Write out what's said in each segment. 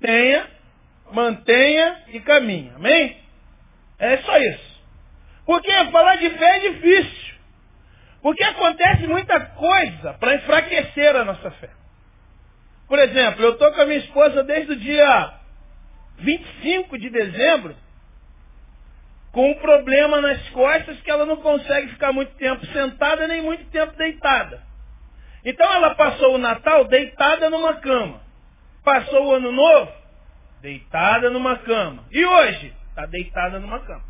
tenha, mantenha e caminhe. Amém? É só isso. Porque falar de fé é difícil. Porque acontece muita coisa para enfraquecer a nossa fé. Por exemplo, eu estou com a minha esposa desde o dia 25 de dezembro com um problema nas costas que ela não consegue ficar muito tempo sentada nem muito tempo deitada. Então ela passou o Natal deitada numa cama. Passou o Ano Novo deitada numa cama. E hoje está deitada numa cama.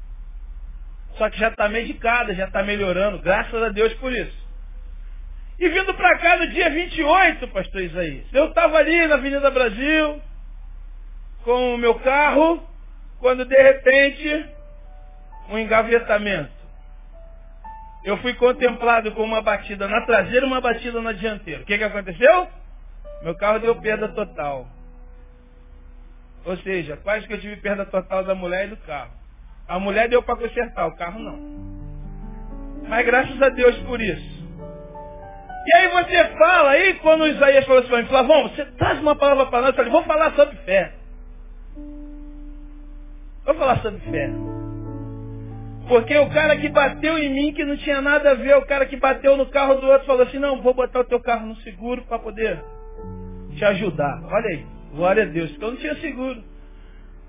Só que já está medicada, já está melhorando, graças a Deus por isso. E vindo para cá no dia 28, pastor Isaías, eu estava ali na Avenida Brasil, com o meu carro, quando de repente, um engavetamento. Eu fui contemplado com uma batida na traseira e uma batida na dianteira. O que, que aconteceu? Meu carro deu perda total. Ou seja, quase que eu tive perda total da mulher e do carro. A mulher deu para consertar, o carro não. Mas graças a Deus por isso. E aí você fala, aí quando o Isaías falou assim para mim, Flavão, você traz uma palavra para nós, eu falei, vou falar sobre fé. Vou falar sobre fé. Porque o cara que bateu em mim, que não tinha nada a ver, o cara que bateu no carro do outro, falou assim, não, vou botar o teu carro no seguro para poder te ajudar. Olha aí, glória a Deus, porque eu não tinha seguro.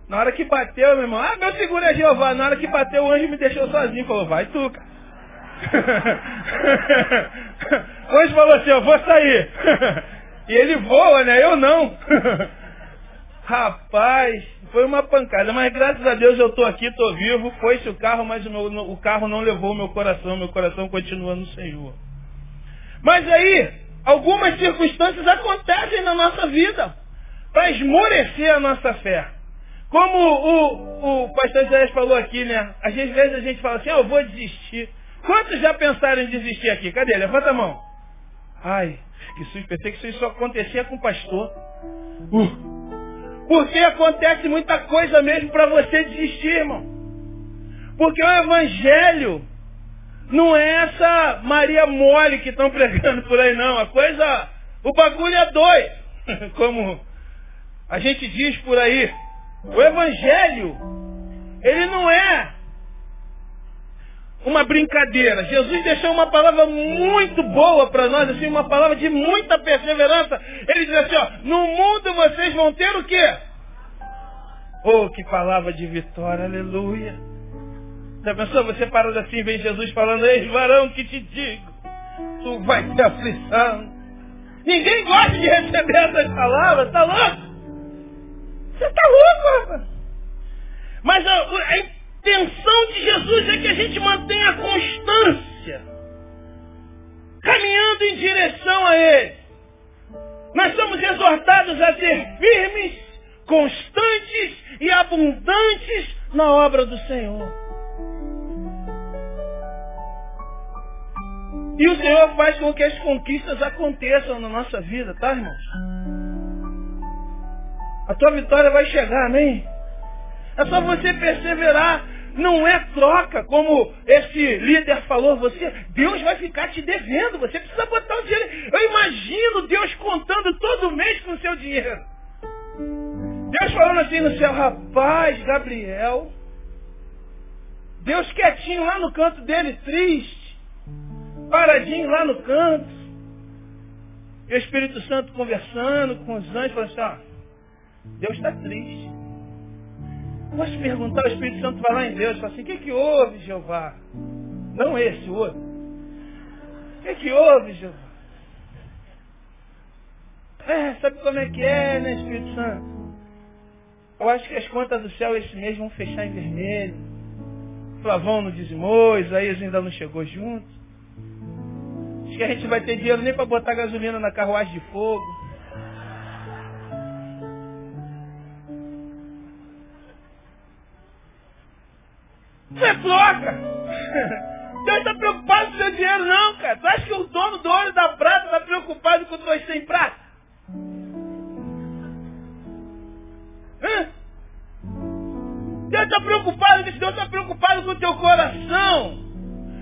Na hora que bateu, meu irmão, ah, meu seguro é Jeová. Na hora que bateu, o anjo me deixou sozinho. Falou, vai tu, cara. o anjo falou assim, eu vou sair. e ele voa, né? Eu não. Rapaz, foi uma pancada. Mas graças a Deus eu estou aqui, estou vivo. Foi-se o carro, mas o, meu, o carro não levou o meu coração. Meu coração continua no Senhor. Mas aí, algumas circunstâncias acontecem na nossa vida para esmorecer a nossa fé. Como o, o pastor Isaías falou aqui, né? Às vezes a gente fala assim, ah, eu vou desistir. Quantos já pensaram em desistir aqui? Cadê? Levanta a mão. Ai, que susto. Pensei que isso só acontecia com o pastor. Uh. Porque acontece muita coisa mesmo para você desistir, irmão. Porque o evangelho não é essa Maria mole que estão pregando por aí, não. A coisa, o bagulho é doido. Como a gente diz por aí. O Evangelho, ele não é uma brincadeira. Jesus deixou uma palavra muito boa para nós, assim, uma palavra de muita perseverança. Ele diz assim, ó, no mundo vocês vão ter o quê? Oh, que palavra de vitória, aleluia. Já pensou, você parando assim, vem Jesus falando, ei, varão, que te digo, tu vai ter aflição. Ninguém gosta de receber essas palavras, tá louco? Você está louco, rapaz. Mas a, a intenção de Jesus é que a gente mantenha a constância. Caminhando em direção a Ele. Nós somos exortados a ser firmes, constantes e abundantes na obra do Senhor. E o Senhor faz com que as conquistas aconteçam na nossa vida, tá, irmãos? A tua vitória vai chegar, amém? É só você perseverar. Não é troca, como esse líder falou, você, Deus vai ficar te devendo, você precisa botar o dinheiro. Eu imagino Deus contando todo mês com o seu dinheiro. Deus falando assim no céu, rapaz, Gabriel, Deus quietinho lá no canto dele, triste, paradinho lá no canto. E o Espírito Santo conversando com os anjos, falando assim, ó, Deus está triste. Posso perguntar, o Espírito Santo vai lá em Deus fala assim, o que, que houve, Jeová? Não esse, o outro. O que, que houve, Jeová? É, sabe como é que é, né, Espírito Santo? Eu acho que as contas do céu esse mês vão fechar em vermelho. Flavão não dizimou, Isaías ainda não chegou junto. Que a gente vai ter dinheiro nem para botar gasolina na carruagem de fogo. Você troca. Deus está preocupado com o seu dinheiro, não, cara. Tu acha que o dono do ouro da prata está preocupado com dois sem prata? Hã? Deus está preocupado, Deus está preocupado com o teu coração.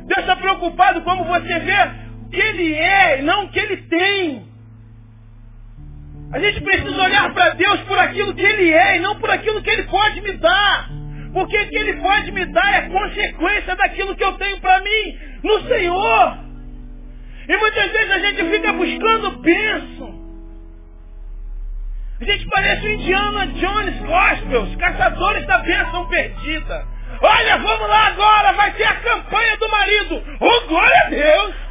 Deus está preocupado como você vê que ele é, não o que ele tem. A gente precisa olhar para Deus por aquilo que Ele é e não por aquilo que Ele pode me dar. Porque o que Ele pode me dar é consequência daquilo que eu tenho para mim no Senhor. E muitas vezes a gente fica buscando bênção. A gente parece o Indiana Jones Gospels, caçadores da bênção perdida. Olha, vamos lá agora, vai ter a campanha do marido. Oh, glória a Deus!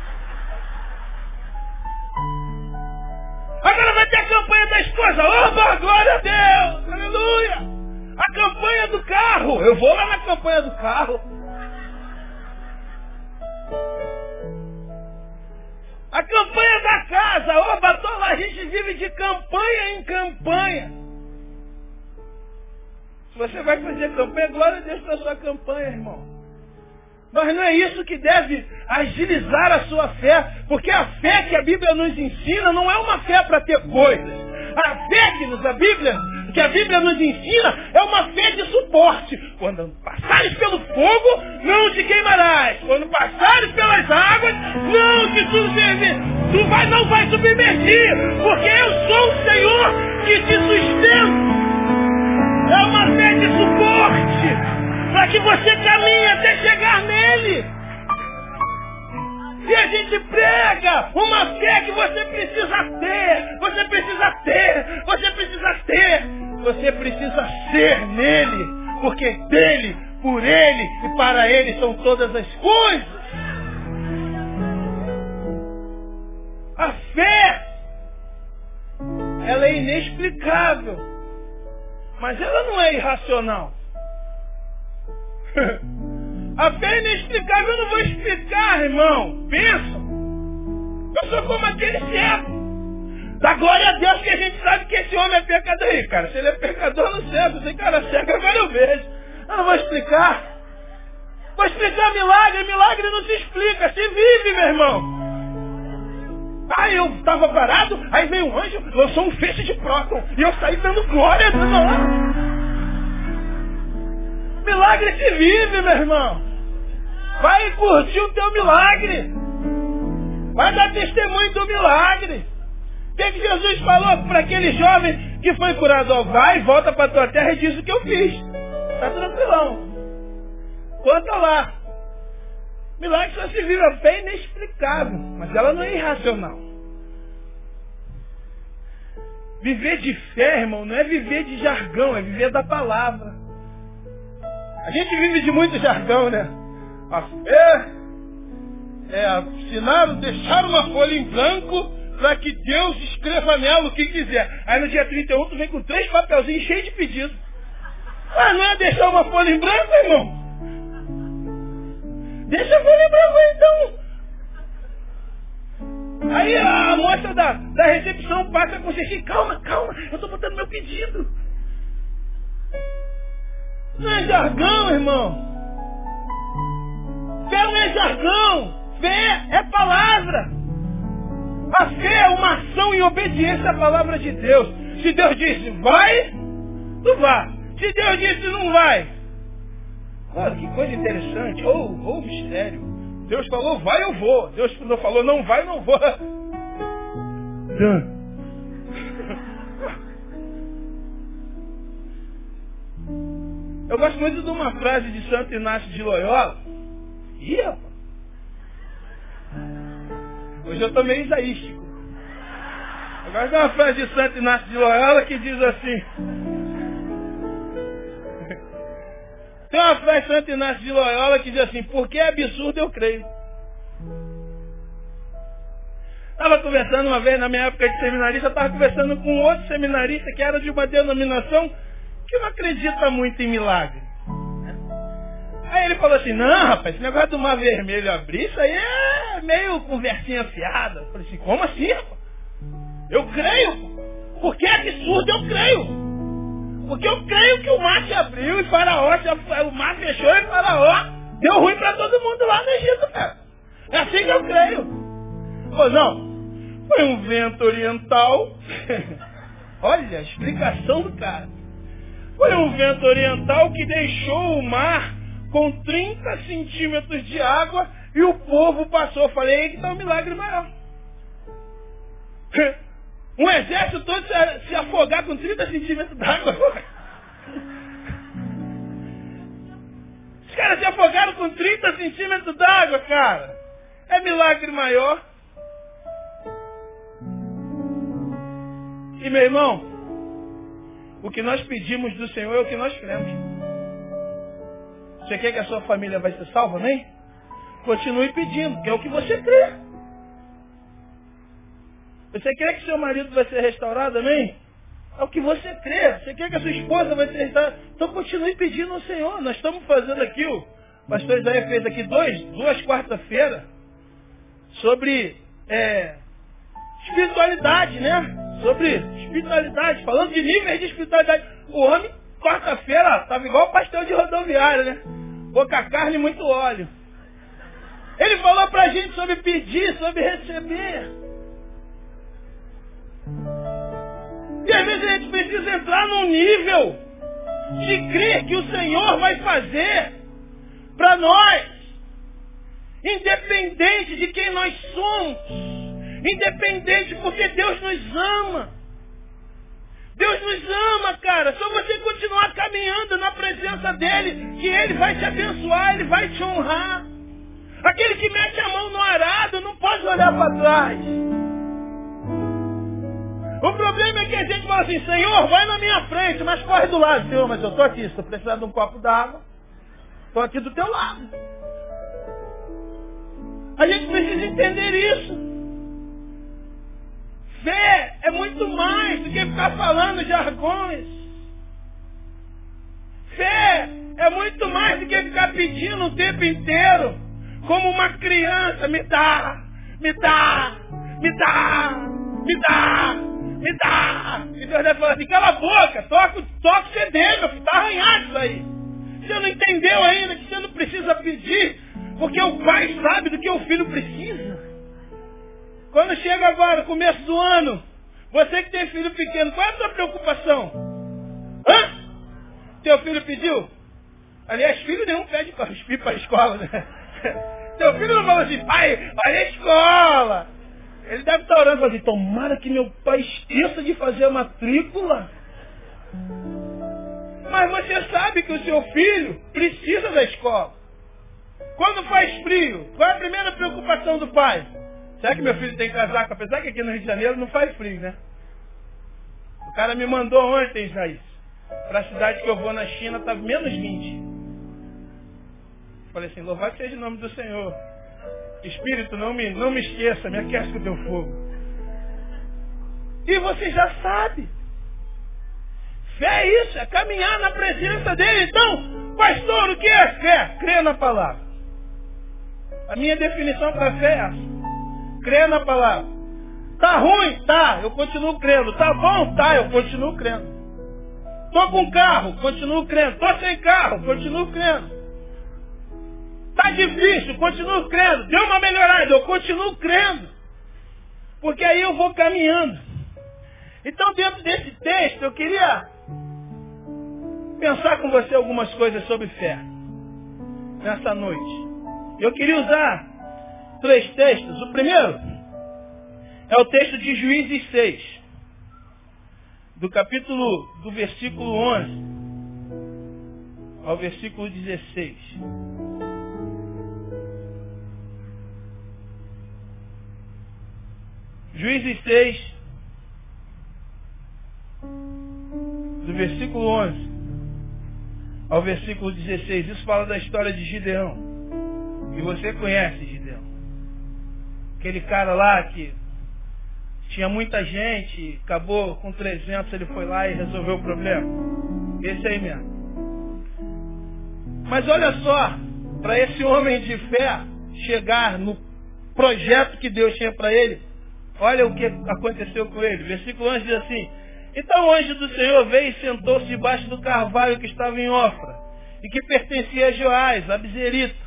Agora vai ter a campanha da esposa. Opa, glória a Deus! Aleluia! A campanha do carro. Eu vou lá na campanha do carro. A campanha da casa. Opa, lá, a gente vive de campanha em campanha. Se você vai fazer campanha, glória a Deus pela sua campanha, irmão. Mas não é isso que deve agilizar a sua fé, porque a fé que a Bíblia nos ensina não é uma fé para ter coisas. A fé que nos, a Bíblia, que a Bíblia nos ensina é uma fé de suporte. Quando passares pelo fogo, não te queimarás. Quando passares pelas águas, não te submergir. Tu vai, não vai submergir, porque eu sou o Senhor que te sustenta. É uma fé de suporte para que você caminhe até chegar nele. E a gente prega uma fé que você precisa ter, você precisa ter, você precisa ter, você precisa ser nele, porque dele, por ele e para ele são todas as coisas. A fé, ela é inexplicável, mas ela não é irracional. A fé inexplicável, eu não vou explicar, irmão. Pensa. Eu sou como aquele cego. Dá glória a Deus que a gente sabe que esse homem é pecador aí, cara. Se ele é pecador, não sei. Esse cara cego, agora eu vejo. Eu não vou explicar. Vou explicar milagre. Milagre não se explica, se vive, meu irmão. Aí eu estava parado, aí veio um anjo, lançou um feixe de próton. E eu saí dando glória Deus. Milagre se vive, meu irmão. Vai curtir o teu milagre. Vai dar testemunho do milagre. O que, que Jesus falou para aquele jovem que foi curado? Ó, vai, volta para tua terra e diz o que eu fiz. Está tranquilão. Conta lá. Milagre só se vive a fé inexplicável, mas ela não é irracional. Viver de fé, irmão, não é viver de jargão, é viver da palavra. A gente vive de muito jargão, né? A fé é assinar, deixar uma folha em branco para que Deus escreva nela o que quiser. Aí no dia 31 tu vem com três papelzinhos cheios de pedidos. Ah, não é deixar uma folha em branco, irmão? Deixa a folha em branco então. Aí a moça da, da recepção passa com você, calma, calma, eu estou botando meu pedido. Não é jargão, irmão. Fé não é jargão. Fé é palavra. A fé é uma ação em obediência à palavra de Deus. Se Deus disse vai, tu vá. Se Deus disse não vai. Olha que coisa interessante. Ou oh, oh, mistério. Deus falou vai, eu vou. Deus não falou não vai, não vou. Eu gosto muito de uma frase de Santo Inácio de Loyola. Ih, rapaz. Hoje eu estou meio isaístico. Eu gosto de uma frase de Santo Inácio de Loyola que diz assim. Tem uma frase de Santo Inácio de Loyola que diz assim, porque é absurdo eu creio. Estava conversando uma vez na minha época de seminarista, estava conversando com outro seminarista que era de uma denominação que não acredita muito em milagre. Aí ele falou assim, não, rapaz, esse negócio do mar vermelho abrir, isso aí é meio conversinha fiada. Eu falei assim, como assim, rapaz? Eu creio. Porque é absurdo, eu creio. Porque eu creio que o mar se abriu e faraó, o mar fechou e faraó deu ruim para todo mundo lá no Egito, cara. É assim que eu creio. Ou não? Foi um vento oriental. Olha a explicação do cara. Foi um vento oriental que deixou o mar com 30 centímetros de água e o povo passou. Falei, aí que está um milagre maior. Um exército todo se afogar com 30 centímetros d'água. Os caras se afogaram com 30 centímetros d'água, cara. É milagre maior. E meu irmão, o que nós pedimos do Senhor é o que nós cremos. Você quer que a sua família vai ser salva, nem? Continue pedindo, que é o que você crê. Você quer que seu marido vai ser restaurado, amém? É o que você crê. Você quer que a sua esposa vai ser restaurada? Então continue pedindo ao Senhor. Nós estamos fazendo aqui, o pastor Isaías fez aqui dois, duas quarta-feira sobre é, espiritualidade, né? Sobre espiritualidade, falando de níveis de espiritualidade. O homem, quarta-feira, estava igual pastel de rodoviária, né? Pouca carne e muito óleo. Ele falou pra gente sobre pedir, sobre receber. E às vezes a gente precisa entrar num nível de crer que o Senhor vai fazer para nós, independente de quem nós somos, independente porque Deus nos ama. Deus nos ama, cara. Só você continuar caminhando na presença dele, que ele vai te abençoar, ele vai te honrar. Aquele que mete a mão no arado não pode olhar para trás. O problema é que a gente fala assim, Senhor, vai na minha frente, mas corre do lado. Senhor, mas eu estou aqui, estou precisando de um copo d'água. Estou aqui do teu lado. A gente precisa entender isso. Fé é muito mais do que ficar falando jargões. Fé é muito mais do que ficar pedindo o tempo inteiro, como uma criança, me dá, me dá, me dá, me dá me dá. E Deus deve falar assim, cala a boca, toca, toca o CD, meu filho, tá arranhado isso aí. Você não entendeu ainda que você não precisa pedir, porque o pai sabe do que o filho precisa. Quando chega agora, começo do ano, você que tem filho pequeno, qual é a sua preocupação? Hã? Teu filho pediu? Aliás, filho nenhum pede para ir para a escola, né? Teu filho não fala assim, pai, olha a escola. Ele deve estar orando assim, tomara que meu pai esqueça de fazer a matrícula. Mas você sabe que o seu filho precisa da escola. Quando faz frio, qual é a primeira preocupação do pai? Será que meu filho tem casaco? Apesar que aqui no Rio de Janeiro não faz frio, né? O cara me mandou ontem, Jair, para a cidade que eu vou na China, estava menos 20. Falei assim, louvado seja o nome do Senhor. Espírito, não me, não me esqueça, me aquece com o teu fogo. E você já sabe. Fé é isso, é caminhar na presença dele. Então, pastor, o que é fé? Crer na palavra. A minha definição para fé é essa. Crer na palavra. Tá ruim? Tá, eu continuo crendo. Tá bom? Tá, eu continuo crendo. Tô com carro, continuo crendo. Tô sem carro, continuo crendo. Está difícil, continuo crendo. Deu uma melhorada, eu continuo crendo. Porque aí eu vou caminhando. Então, dentro desse texto, eu queria pensar com você algumas coisas sobre fé. Nessa noite. Eu queria usar três textos. O primeiro é o texto de Juízes 6. Do capítulo, do versículo 11 ao versículo 16. Juízes 6, do versículo 11 ao versículo 16. Isso fala da história de Gideão. E você conhece. Aquele cara lá que tinha muita gente, acabou com 300, ele foi lá e resolveu o problema. Esse aí mesmo. Mas olha só, para esse homem de fé chegar no projeto que Deus tinha para ele, Olha o que aconteceu com ele. Versículo 11 diz assim: Então o anjo do Senhor veio e sentou-se debaixo do carvalho que estava em Ofra, e que pertencia a Joás, a Bezerita,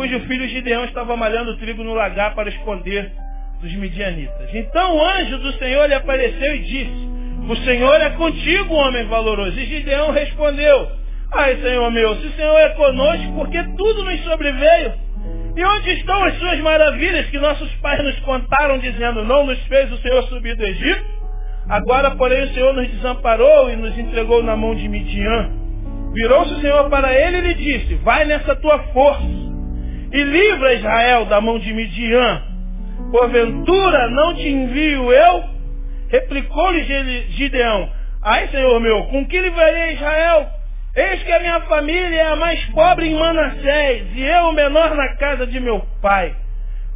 cujo filho Gideão estava malhando trigo no lagar para esconder dos midianitas. Então o anjo do Senhor lhe apareceu e disse: O Senhor é contigo, homem valoroso. E Gideão respondeu: Ai, Senhor meu, se o Senhor é conosco, porque tudo nos sobreveio. E onde estão as suas maravilhas que nossos pais nos contaram, dizendo, não nos fez o Senhor subir do Egito? Agora, porém, o Senhor nos desamparou e nos entregou na mão de Midian. Virou-se o Senhor para ele e lhe disse, vai nessa tua força e livra Israel da mão de Midian. Porventura não te envio eu? Replicou-lhe Gideão, ai Senhor meu, com que livrarei Israel? Eis que a minha família é a mais pobre em Manassés, e eu o menor na casa de meu pai.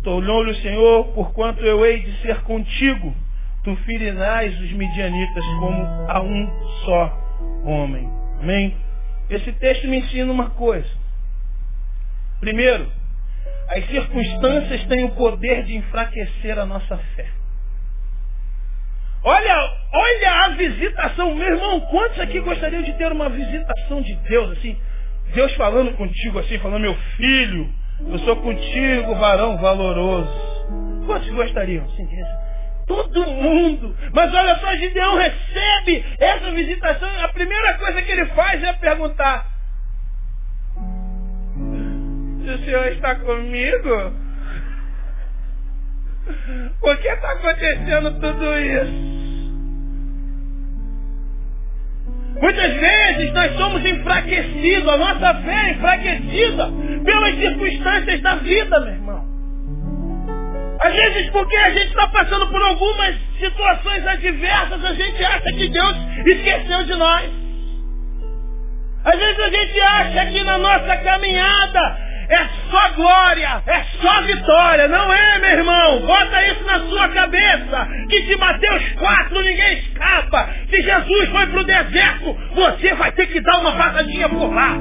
Tornou-lhe o Senhor, porquanto eu hei de ser contigo. Tu ferirás os midianitas como a um só homem. Amém? Esse texto me ensina uma coisa. Primeiro, as circunstâncias têm o poder de enfraquecer a nossa fé. Olha, olha a visitação, meu irmão, quantos aqui gostariam de ter uma visitação de Deus, assim, Deus falando contigo assim, falando, meu filho, eu sou contigo, varão valoroso. Quantos gostariam? Assim, todo mundo. Mas olha só, Gideão recebe essa visitação a primeira coisa que ele faz é perguntar: Se o Senhor está comigo? Por que está acontecendo tudo isso? Muitas vezes nós somos enfraquecidos, a nossa fé é enfraquecida pelas circunstâncias da vida, meu irmão. Às vezes porque a gente está passando por algumas situações adversas, a gente acha que Deus esqueceu de nós. Às vezes a gente acha que na nossa caminhada é só glória, é só vitória. Não é, meu irmão. Bota isso na sua cabeça. Que de Mateus 4 ninguém escapa. Se Jesus foi para o deserto, você vai ter que dar uma passadinha por lá.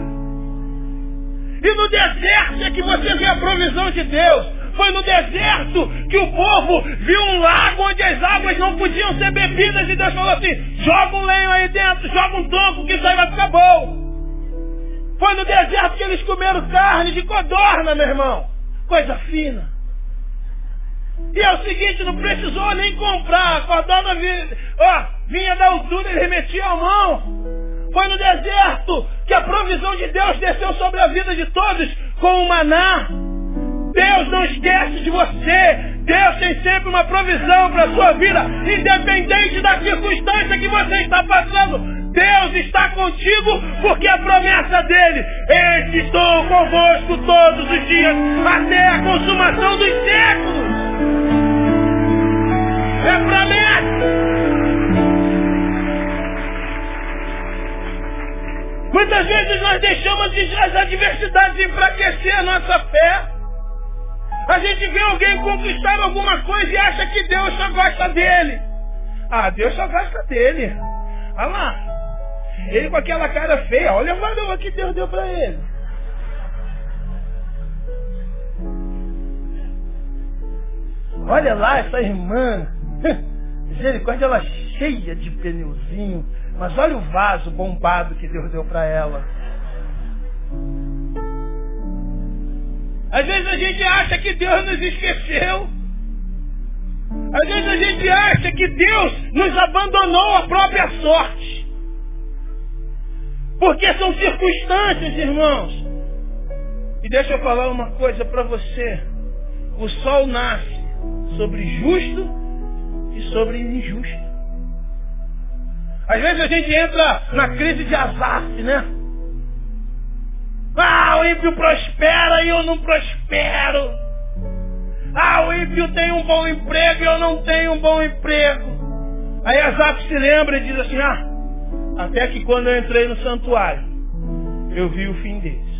E no deserto é que você vê a provisão de Deus. Foi no deserto que o povo viu um lago onde as águas não podiam ser bebidas e Deus falou assim, joga um lenho aí dentro, joga um tronco que isso aí vai ficar bom. Foi no deserto que eles comeram carne de codorna, meu irmão. Coisa fina. E é o seguinte, não precisou nem comprar. A codorna vinha, ó, vinha da altura, ele remetia a mão. Foi no deserto que a provisão de Deus desceu sobre a vida de todos com o maná. Deus não esquece de você. Deus tem sempre uma provisão para a sua vida, independente da circunstância que você está passando. Contigo porque a promessa dele, eis estou convosco todos os dias, até a consumação dos séculos. É promessa. Muitas vezes nós deixamos as adversidades enfraquecer a nossa fé. A gente vê alguém conquistar alguma coisa e acha que Deus só gosta dele. Ah, Deus só gosta dele. Olha lá, ele com aquela cara feia, olha a varoa que Deus deu para ele. Olha lá essa irmã. Misericórdia, ela cheia de pneuzinho. Mas olha o vaso bombado que Deus deu para ela. Às vezes a gente acha que Deus nos esqueceu. Às vezes a gente acha que Deus nos abandonou a própria sorte. Porque são circunstâncias, irmãos. E deixa eu falar uma coisa para você. O sol nasce sobre justo e sobre injusto. Às vezes a gente entra na crise de azar, né? Ah, o ímpio prospera e eu não prospero. Ah, o ímpio tem um bom emprego e eu não tenho um bom emprego. Aí Azaf se lembra e diz assim, ah, até que quando eu entrei no santuário, eu vi o fim deles.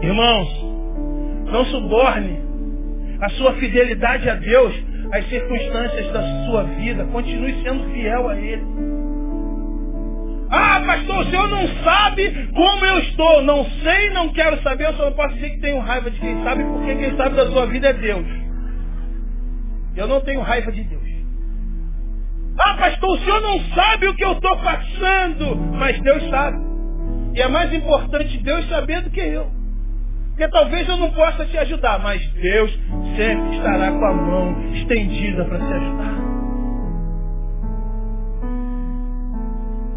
Irmãos, não suborne a sua fidelidade a Deus às circunstâncias da sua vida. Continue sendo fiel a Ele. Ah, pastor, o senhor não sabe como eu estou. Não sei, não quero saber. Eu só não posso dizer que tenho raiva de quem sabe, porque quem sabe da sua vida é Deus. Eu não tenho raiva de Deus. Ah, pastor, o senhor não sabe o que eu estou passando. Mas Deus sabe. E é mais importante Deus saber do que eu. Porque talvez eu não possa te ajudar, mas Deus sempre estará com a mão estendida para te ajudar.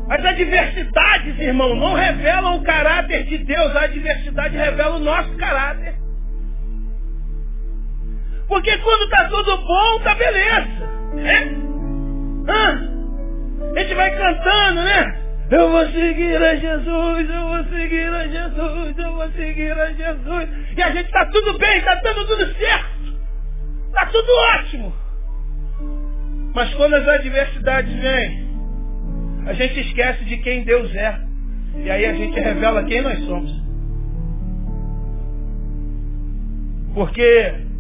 As adversidades, irmão, não revelam o caráter de Deus. A adversidade revela o nosso caráter. Porque quando está tudo bom, tá beleza. Né? A gente vai cantando, né? Eu vou seguir a Jesus, eu vou seguir a Jesus, eu vou seguir a Jesus. E a gente está tudo bem, está dando tudo certo. Está tudo ótimo. Mas quando as adversidades vêm, a gente esquece de quem Deus é. E aí a gente revela quem nós somos. Porque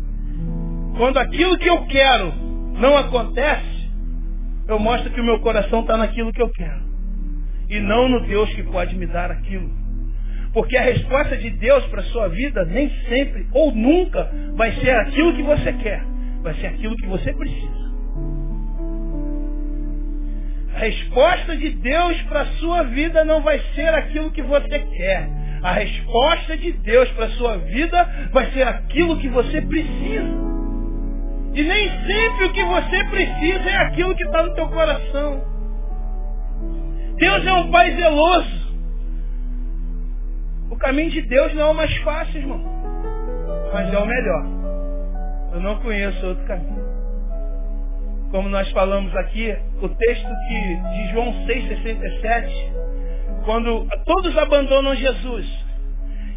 quando aquilo que eu quero não acontece, eu mostro que o meu coração está naquilo que eu quero. E não no Deus que pode me dar aquilo. Porque a resposta de Deus para a sua vida nem sempre ou nunca vai ser aquilo que você quer. Vai ser aquilo que você precisa. A resposta de Deus para a sua vida não vai ser aquilo que você quer. A resposta de Deus para a sua vida vai ser aquilo que você precisa. E nem sempre o que você precisa é aquilo que está no teu coração. Deus é um Pai zeloso. O caminho de Deus não é o mais fácil, irmão. Mas é o melhor. Eu não conheço outro caminho como nós falamos aqui, o texto que, de João 6,67, quando todos abandonam Jesus.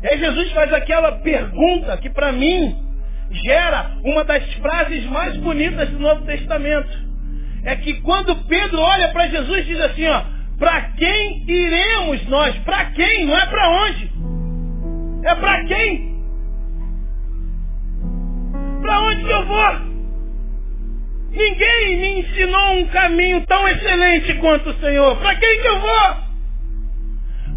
E aí Jesus faz aquela pergunta que para mim gera uma das frases mais bonitas do Novo Testamento. É que quando Pedro olha para Jesus diz assim, ó, para quem iremos nós? Para quem? Não é para onde. É para quem? Para onde que eu vou? Ninguém me ensinou um caminho tão excelente quanto o Senhor. Para quem que eu vou?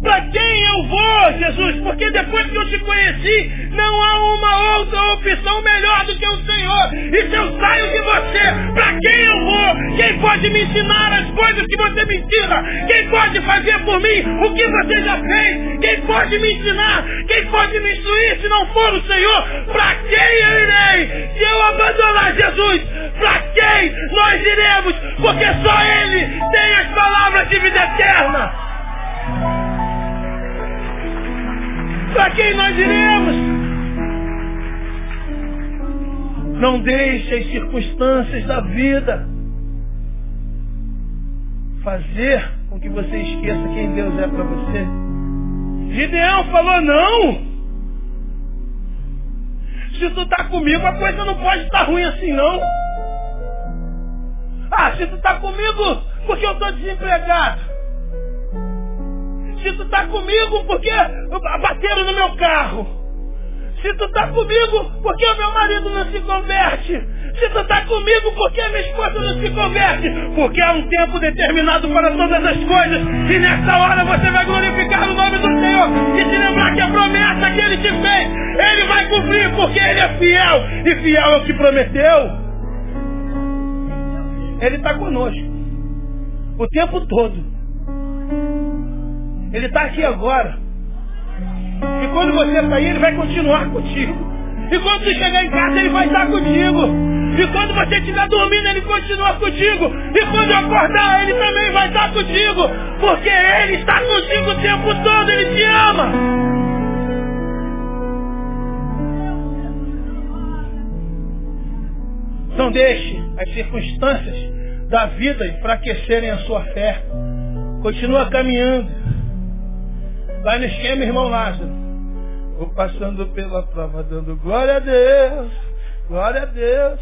Para quem eu vou, Jesus? Porque depois que eu te conheci, não há uma outra opção melhor do que o Senhor. E se eu saio de você, para quem eu vou? Quem pode me ensinar as coisas que você me ensina? Quem pode fazer por mim o que você já fez? Quem pode me ensinar? Quem pode me instruir se não for o Senhor? Para quem eu irei? Se eu abandonar Jesus, para quem nós iremos? Porque só Ele tem as palavras de vida eterna. Para quem nós iremos? Não deixe as circunstâncias da vida fazer com que você esqueça quem Deus é para você. Gideão falou não. Se tu está comigo, a coisa não pode estar ruim assim não. Ah, se tu está comigo, porque eu estou desempregado se tu está comigo porque bateram no meu carro. Se tu está comigo porque o meu marido não se converte. Se tu está comigo porque a minha esposa não se converte. Porque há um tempo determinado para todas as coisas. E nessa hora você vai glorificar o nome do Senhor. E se lembrar que a promessa que Ele te fez, Ele vai cumprir porque Ele é fiel. E fiel é o que prometeu. Ele está conosco. O tempo todo. Ele está aqui agora. E quando você sair, ele vai continuar contigo. E quando você chegar em casa, ele vai estar contigo. E quando você estiver dormindo, ele continua contigo. E quando acordar, ele também vai estar contigo. Porque ele está contigo o tempo todo, ele te ama. Não deixe as circunstâncias da vida enfraquecerem a sua fé. Continua caminhando. Vai no esquema, irmão Lázaro. Vou passando pela prova, dando glória a Deus, glória a Deus.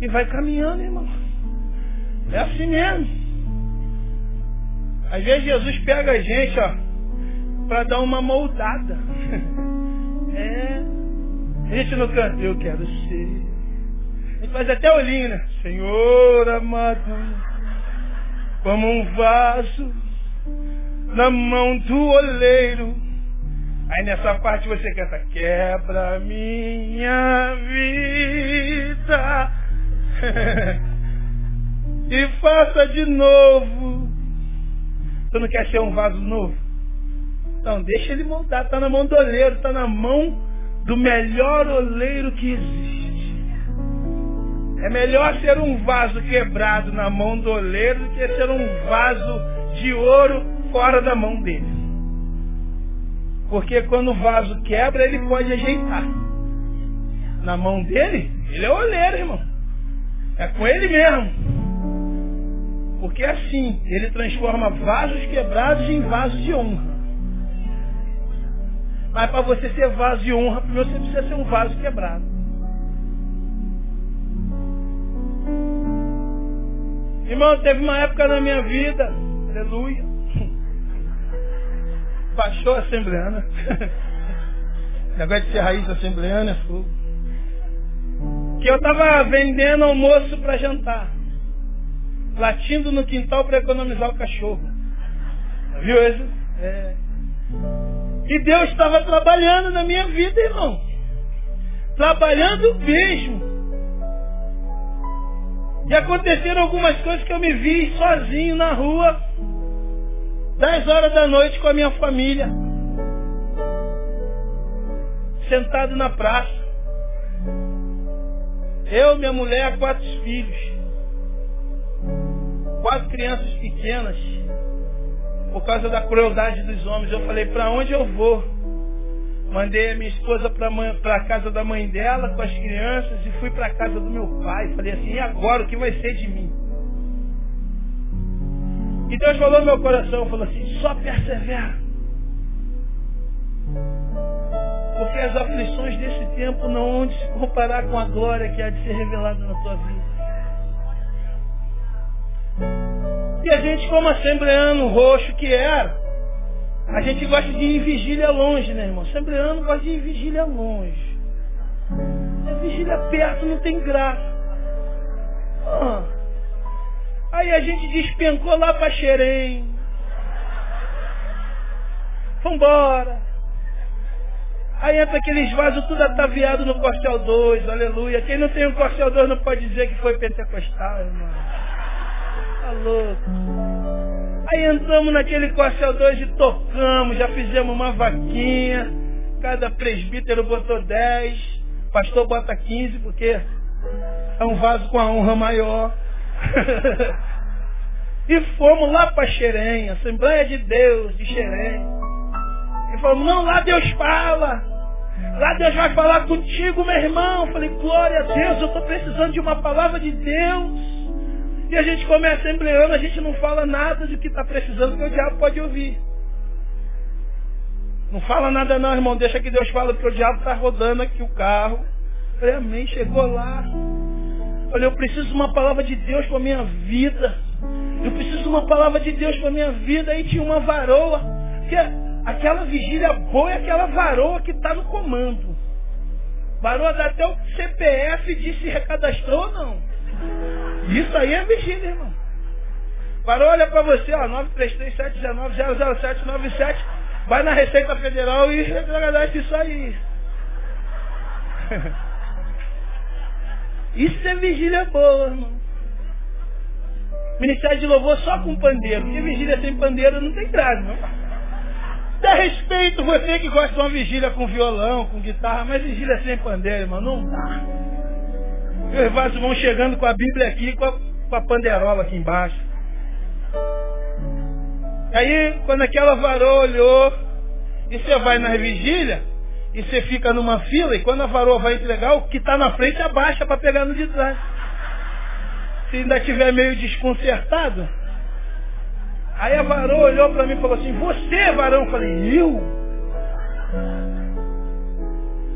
E vai caminhando, irmão. É assim mesmo. Às vezes Jesus pega a gente, ó, para dar uma moldada. É. A gente não canta, eu quero ser. A gente faz até olhinho, né? Senhor amado, como um vaso na mão do oleiro. Aí nessa parte você canta, quebra minha vida e faça de novo. Tu não quer ser um vaso novo? Então deixa ele montar, está na mão do oleiro, está na mão do melhor oleiro que existe. É melhor ser um vaso quebrado na mão do oleiro do que ser um vaso de ouro fora da mão dele. Porque quando o vaso quebra, ele pode ajeitar. Na mão dele, Ele é oleiro, irmão. É com ele mesmo. Porque assim, ele transforma vasos quebrados em vasos de honra. Mas para você ser vaso de honra, primeiro você precisa ser um vaso quebrado. Irmão, teve uma época na minha vida, aleluia. Baixou a assembleana. Negócio de ser raiz assembleana é fogo. Que eu estava vendendo almoço para jantar. Latindo no quintal para economizar o cachorro. Viu isso? É. E Deus estava trabalhando na minha vida, irmão. Trabalhando mesmo. E aconteceram algumas coisas que eu me vi sozinho na rua, 10 horas da noite com a minha família, sentado na praça. Eu, minha mulher, quatro filhos, quatro crianças pequenas, por causa da crueldade dos homens. Eu falei, para onde eu vou? Mandei a minha esposa para a casa da mãe dela com as crianças e fui para a casa do meu pai. Falei assim, e agora o que vai ser de mim? E Deus falou no meu coração, falou assim, só persevera. Porque as aflições desse tempo não vão se comparar com a glória que há de ser revelada na tua vida. E a gente, como assembleano roxo que era, a gente gosta de ir em vigília longe, né, irmão? Assembleano gosta de ir em vigília longe. A vigília perto não tem graça. Ah. Aí a gente despencou lá para Xerém. Vambora. Aí entra aqueles vasos tudo ataviado no Costel 2, aleluia. Quem não tem um Costel 2 não pode dizer que foi pentecostal, irmão. Tá louco. Aí entramos naquele Corcel 2 e tocamos, já fizemos uma vaquinha. Cada presbítero botou 10, pastor bota 15, porque é um vaso com a honra maior. e fomos lá para Xerém, Assembleia de Deus de Xerém. E falamos, não, lá Deus fala. Lá Deus vai falar contigo, meu irmão. Eu falei, glória a Deus, eu estou precisando de uma palavra de Deus. E a gente começa assembleando, a gente não fala nada do que está precisando, que o diabo pode ouvir. Não fala nada não, irmão. Deixa que Deus fala, porque o diabo está rodando aqui o carro. Falei, amém, chegou lá. Falei, eu preciso de uma palavra de Deus para minha vida. Eu preciso de uma palavra de Deus para minha vida. Aí tinha uma varoa. Que é aquela vigília boa é aquela varoa que está no comando. Varoa dá até o CPF de se recadastrou ou não. Isso aí é vigília, irmão. Parou, olha para você, ó, 933-719-00797. Vai na Receita Federal e agradece isso aí. Isso é vigília boa, irmão. Ministério de louvor só com pandeiro. Porque vigília sem pandeiro não tem graça, não. Dá respeito você que gosta de uma vigília com violão, com guitarra, mas vigília sem pandeiro, irmão, não dá. Os vasos vão chegando com a Bíblia aqui, com a, com a panderola aqui embaixo. Aí, quando aquela varoa olhou, e você vai na vigília, e você fica numa fila, e quando a varoa vai entregar, o que está na frente abaixa para pegar no de trás. Se ainda estiver meio desconcertado, aí a varoa olhou para mim e falou assim, você varão? Eu falei, eu?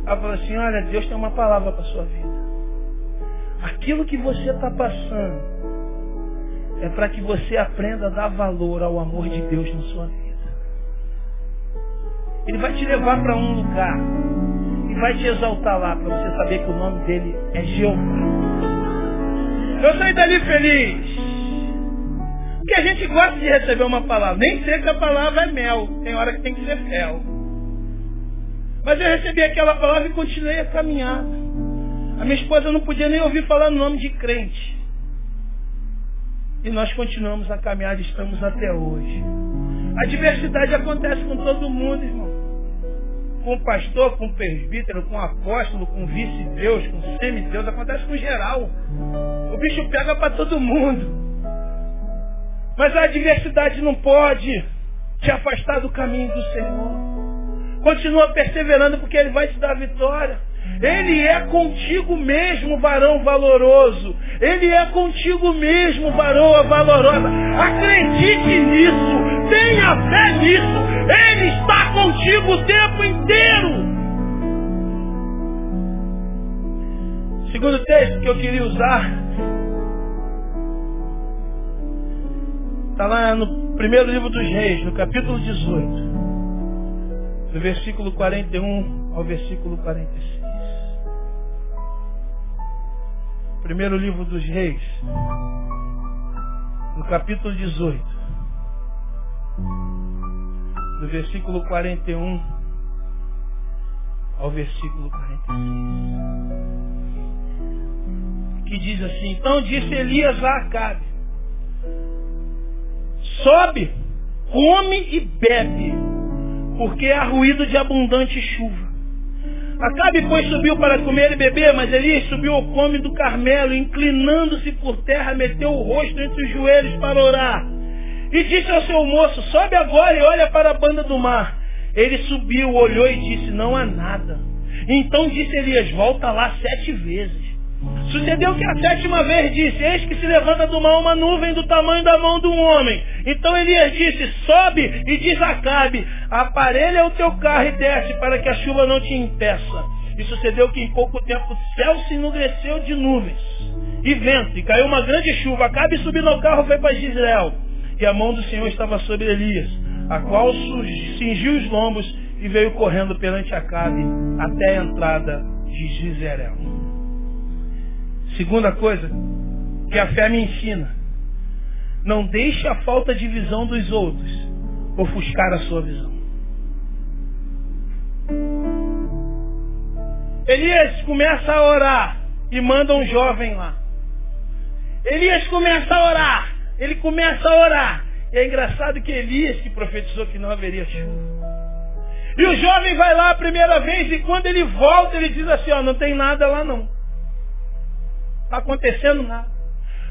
Ela falou assim, olha, Deus tem uma palavra para sua vida. Aquilo que você está passando é para que você aprenda a dar valor ao amor de Deus na sua vida. Ele vai te levar para um lugar e vai te exaltar lá para você saber que o nome dele é Jeová. Eu saí dali feliz. Porque a gente gosta de receber uma palavra. Nem sei que a palavra é mel. Tem hora que tem que ser fel. Mas eu recebi aquela palavra e continuei a caminhada. A minha esposa não podia nem ouvir falar no nome de crente. E nós continuamos a caminhar e estamos até hoje. A diversidade acontece com todo mundo, irmão. Com pastor, com presbítero, com apóstolo, com vice-deus, com semideus, acontece com geral. O bicho pega para todo mundo. Mas a diversidade não pode te afastar do caminho do Senhor. Continua perseverando porque Ele vai te dar vitória. Ele é contigo mesmo, varão valoroso. Ele é contigo mesmo, varão valorosa. Acredite nisso. Tenha fé nisso. Ele está contigo o tempo inteiro. Segundo texto que eu queria usar está lá no primeiro livro dos Reis, no capítulo 18, do versículo 41 ao versículo 46. Primeiro livro dos Reis, no capítulo 18, do versículo 41 ao versículo 46 que diz assim, então disse Elias a Acabe, sobe, come e bebe, porque há ruído de abundante chuva. Acabe, pois, subiu para comer e beber, mas Elias subiu ao come do Carmelo, inclinando-se por terra, meteu o rosto entre os joelhos para orar. E disse ao seu moço, sobe agora e olha para a banda do mar. Ele subiu, olhou e disse, não há nada. Então disse Elias, volta lá sete vezes. Sucedeu que a sétima vez disse, eis que se levanta do mar uma nuvem do tamanho da mão de um homem. Então Elias disse, sobe e diz a aparelha o teu carro e desce para que a chuva não te impeça. E sucedeu que em pouco tempo o céu se enugreceu de nuvens e vento, e caiu uma grande chuva. Acabe subindo ao carro foi para Gisrael. E a mão do Senhor estava sobre Elias, a qual cingiu os lombos e veio correndo perante Acabe até a entrada de Gisrael. Segunda coisa que a fé me ensina. Não deixe a falta de visão dos outros ofuscar a sua visão. Elias começa a orar e manda um jovem lá. Elias começa a orar. Ele começa a orar. E é engraçado que Elias que profetizou que não haveria chuva. E o jovem vai lá a primeira vez e quando ele volta, ele diz assim, ó, não tem nada lá não está acontecendo nada.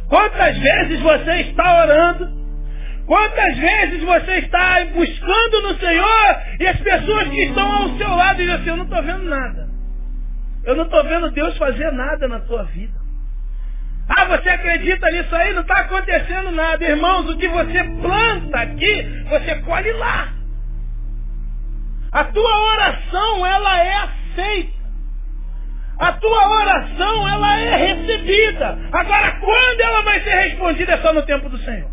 Quantas vezes você está orando? Quantas vezes você está buscando no Senhor e as pessoas que estão ao seu lado dizem assim, eu não estou vendo nada. Eu não estou vendo Deus fazer nada na tua vida. Ah, você acredita nisso aí? Não está acontecendo nada. Irmãos, o que você planta aqui, você colhe lá. A tua oração, ela é aceita. A tua oração, ela é recebida. Agora, quando ela vai ser respondida é só no tempo do Senhor.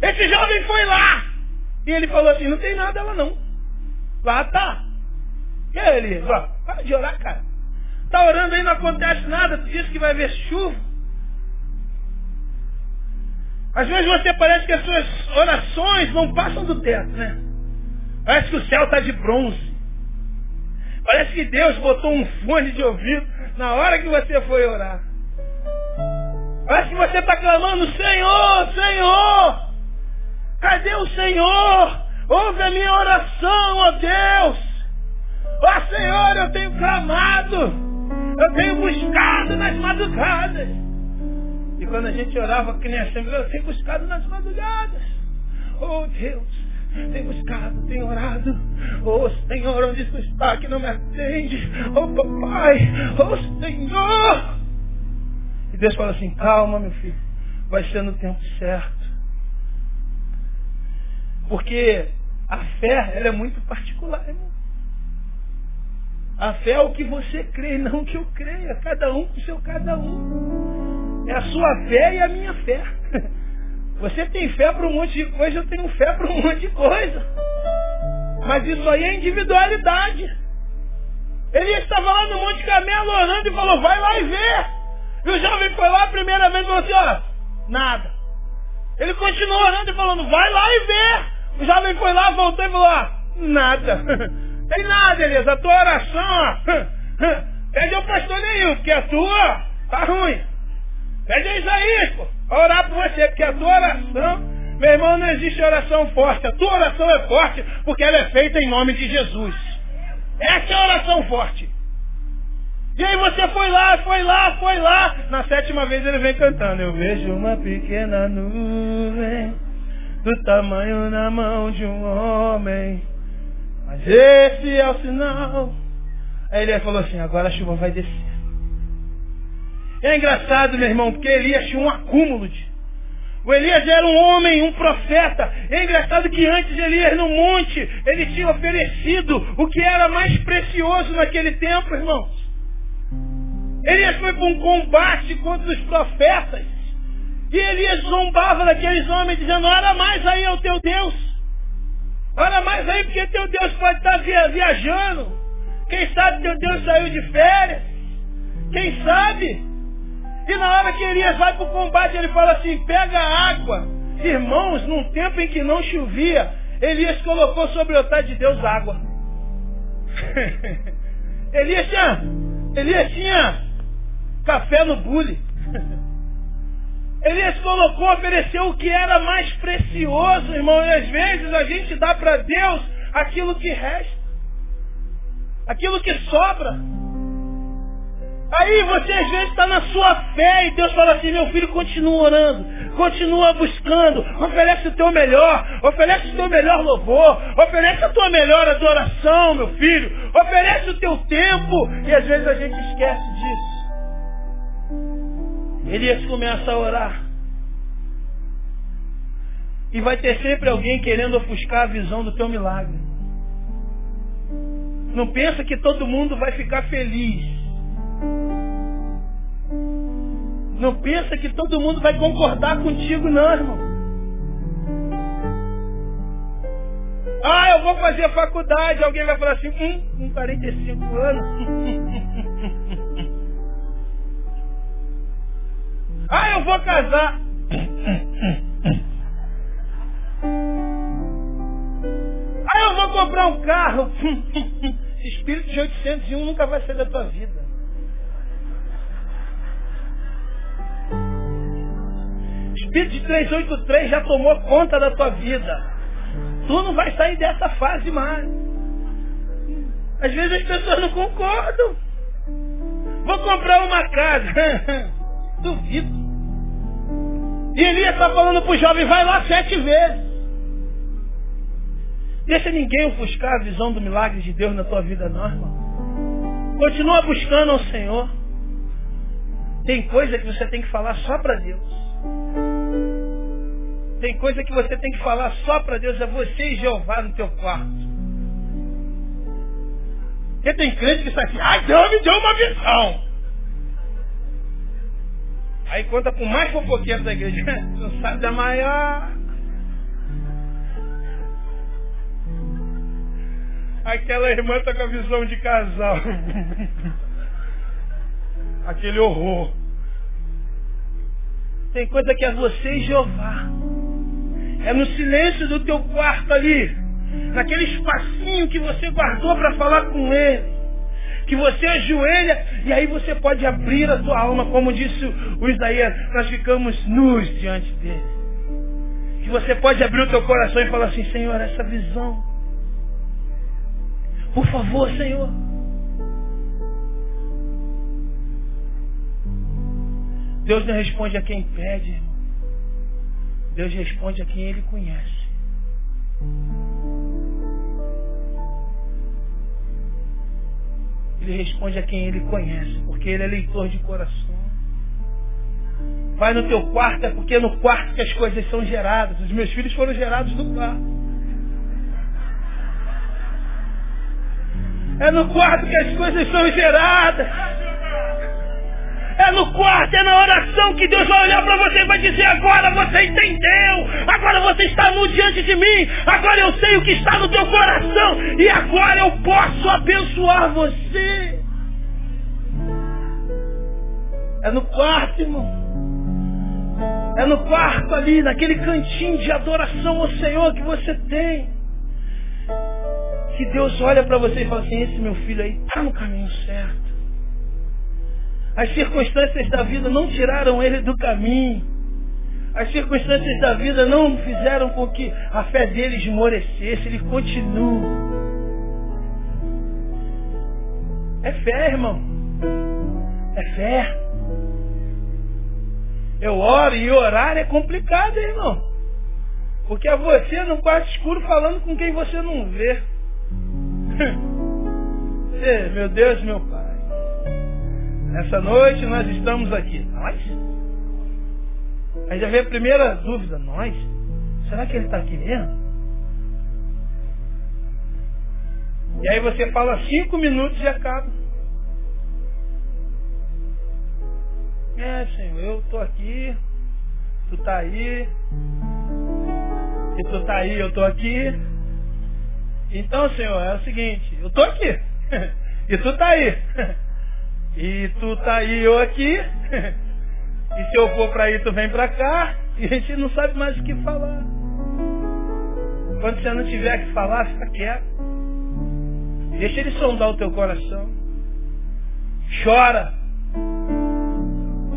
Esse jovem foi lá. E ele falou assim, não tem nada lá não. Lá tá. E aí ele, ó, para de orar, cara. Tá orando aí, não acontece nada. Tu disse que vai ver chuva. Às vezes você parece que as suas orações não passam do teto, né? Parece que o céu está de bronze. Parece que Deus botou um fone de ouvido na hora que você foi orar. Parece que você está clamando, Senhor, Senhor! Cadê o Senhor? Ouve a minha oração, ó Deus! Ó Senhor, eu tenho clamado! Eu tenho buscado nas madrugadas! E quando a gente orava que nem a Assembleia, eu tenho buscado nas madrugadas! Oh Deus! tem buscado, tem orado. Oh Senhor, onde tu está que não me atende? Oh papai, oh Senhor. E Deus fala assim, calma meu filho, vai ser no tempo certo. Porque a fé, ela é muito particular, irmão. A fé é o que você crê, não o que eu creia. Cada um com o seu cada um. É a sua fé e a minha fé. Você tem fé para um monte de coisa, eu tenho fé para um monte de coisa. Mas isso aí é individualidade. Ele estava lá no Monte Camelo orando e falou, vai lá e vê. E o jovem foi lá a primeira vez e falou assim, ó, nada. Ele continuou orando e falando, vai lá e vê. O jovem foi lá, voltou e falou, ó, nada. Tem nada, Elias. A tua oração, pede ao pastor nenhum, porque a tua tá ruim. Pede a Isaías, pô orar por você, porque a tua oração, meu irmão, não existe oração forte. A tua oração é forte porque ela é feita em nome de Jesus. Essa é a oração forte. E aí você foi lá, foi lá, foi lá. Na sétima vez ele vem cantando. Eu vejo uma pequena nuvem do tamanho na mão de um homem. Mas esse é o sinal. Aí ele falou assim, agora a chuva vai descer. É engraçado, meu irmão, porque Elias tinha um acúmulo de. O Elias era um homem, um profeta. É engraçado que antes Elias no monte, ele tinha oferecido o que era mais precioso naquele tempo, irmãos. Elias foi para um combate contra os profetas. E Elias zombava daqueles homens, dizendo, ora mais aí ao teu Deus. Ora mais aí, porque teu Deus pode estar viajando. Quem sabe teu Deus saiu de férias? Quem sabe? E na hora que Elias vai para o combate, ele fala assim, pega água. Irmãos, num tempo em que não chovia, Elias colocou sobre o altar de Deus água. Elias tinha, Elias tinha café no bule. Elias colocou, ofereceu o que era mais precioso, irmão. E às vezes a gente dá para Deus aquilo que resta. Aquilo que sobra. Aí você às vezes está na sua fé e Deus fala assim, meu filho, continua orando, continua buscando, oferece o teu melhor, oferece o teu melhor louvor, oferece a tua melhor adoração, meu filho, oferece o teu tempo, e às vezes a gente esquece disso. Elias começa a orar. E vai ter sempre alguém querendo ofuscar a visão do teu milagre. Não pensa que todo mundo vai ficar feliz. Não pensa que todo mundo vai concordar contigo, não, irmão. Ah, eu vou fazer faculdade. Alguém vai falar assim, hum, com 45 anos. ah, eu vou casar. ah, eu vou comprar um carro. Espírito de 801 nunca vai sair da tua vida. Espírito de 383 já tomou conta da tua vida. Tu não vai sair dessa fase mais. Às vezes as pessoas não concordam. Vou comprar uma casa. Duvido. E Elias está falando para o jovem, vai lá sete vezes. Deixa ninguém ofuscar a visão do milagre de Deus na tua vida, não, irmão. Continua buscando ao Senhor. Tem coisa que você tem que falar só para Deus. Tem coisa que você tem que falar só para Deus, é você e Jeová no teu quarto. Porque tem crente que está assim, ai Deus me deu uma visão. Aí conta com mais fofoqueiro da igreja. Não sabe da maior. Aquela irmã está com a visão de casal. Aquele horror. Tem coisa que é você e Jeová. É no silêncio do teu quarto ali. Naquele espacinho que você guardou para falar com ele que você ajoelha e aí você pode abrir a tua alma, como disse o Isaías, nós ficamos nus diante dele. Que você pode abrir o teu coração e falar assim, Senhor, essa visão. Por favor, Senhor. Deus não responde a quem pede, Deus responde a quem Ele conhece. Ele responde a quem ele conhece, porque ele é leitor de coração. Vai no teu quarto, é porque é no quarto que as coisas são geradas. Os meus filhos foram gerados no quarto. É no quarto que as coisas são geradas. É no quarto, é na oração que Deus vai olhar para você e vai dizer, agora você entendeu, agora você está nu diante de mim, agora eu sei o que está no teu coração, e agora eu posso abençoar você. É no quarto, irmão. É no quarto ali, naquele cantinho de adoração ao Senhor que você tem. Que Deus olha para você e fala assim, esse meu filho aí está no caminho certo. As circunstâncias da vida não tiraram ele do caminho. As circunstâncias da vida não fizeram com que a fé dele esmorecesse. Ele continua. É fé, irmão. É fé. Eu oro e orar é complicado, irmão. Porque é você no quarto escuro falando com quem você não vê. Meu Deus, meu Pai. Nessa noite nós estamos aqui. Nós? Aí já vem a primeira dúvida. Nós? Será que ele está aqui mesmo? E aí você fala cinco minutos e acaba. É, Senhor, eu estou aqui, tu está aí, e tu está aí, eu estou aqui. Então, Senhor, é o seguinte, eu estou aqui, e tu está aí. E tu está aí, eu aqui. E se eu for para aí, tu vem para cá. E a gente não sabe mais o que falar. Quando você não tiver que falar, fica quieto. Deixa ele sondar o teu coração. Chora.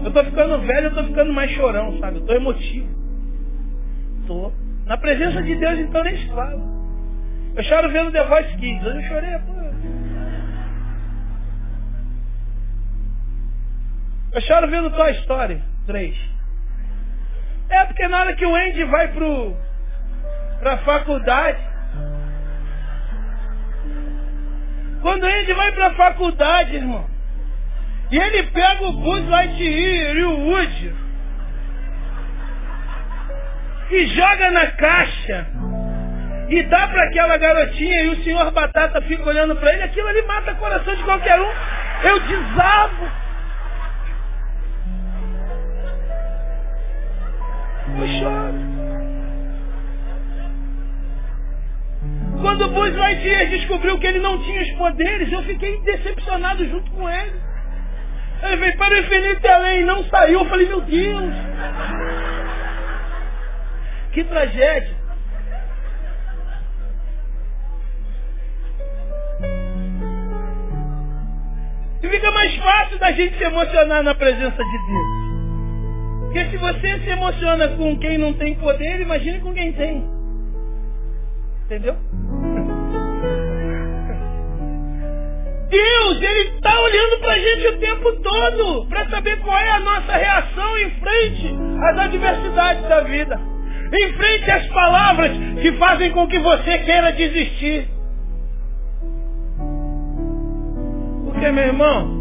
Eu estou ficando velho, eu estou ficando mais chorão, sabe? Eu estou emotivo. Tô. Na presença de Deus, então, nem se fala. Eu choro vendo The Voice Kids. Hoje eu chorei, pô. Eu choro vendo Toy Story 3. É porque na hora que o Andy vai pro, pra faculdade, quando o Andy vai pra faculdade, irmão, e ele pega o Buzz Lightyear e o Woody e joga na caixa e dá para aquela garotinha e o senhor Batata fica olhando para ele, aquilo ali mata o coração de qualquer um. Eu desabo. Eu choro. Quando o Buzz Lightyear descobriu que ele não tinha os poderes, eu fiquei decepcionado junto com ele. Ele veio para o infinito e além, não saiu. Eu falei, meu Deus. Que tragédia. E fica mais fácil da gente se emocionar na presença de Deus. Porque se você se emociona com quem não tem poder, imagine com quem tem. Entendeu? Deus, Ele está olhando para a gente o tempo todo, para saber qual é a nossa reação em frente às adversidades da vida. Em frente às palavras que fazem com que você queira desistir. Porque, meu irmão,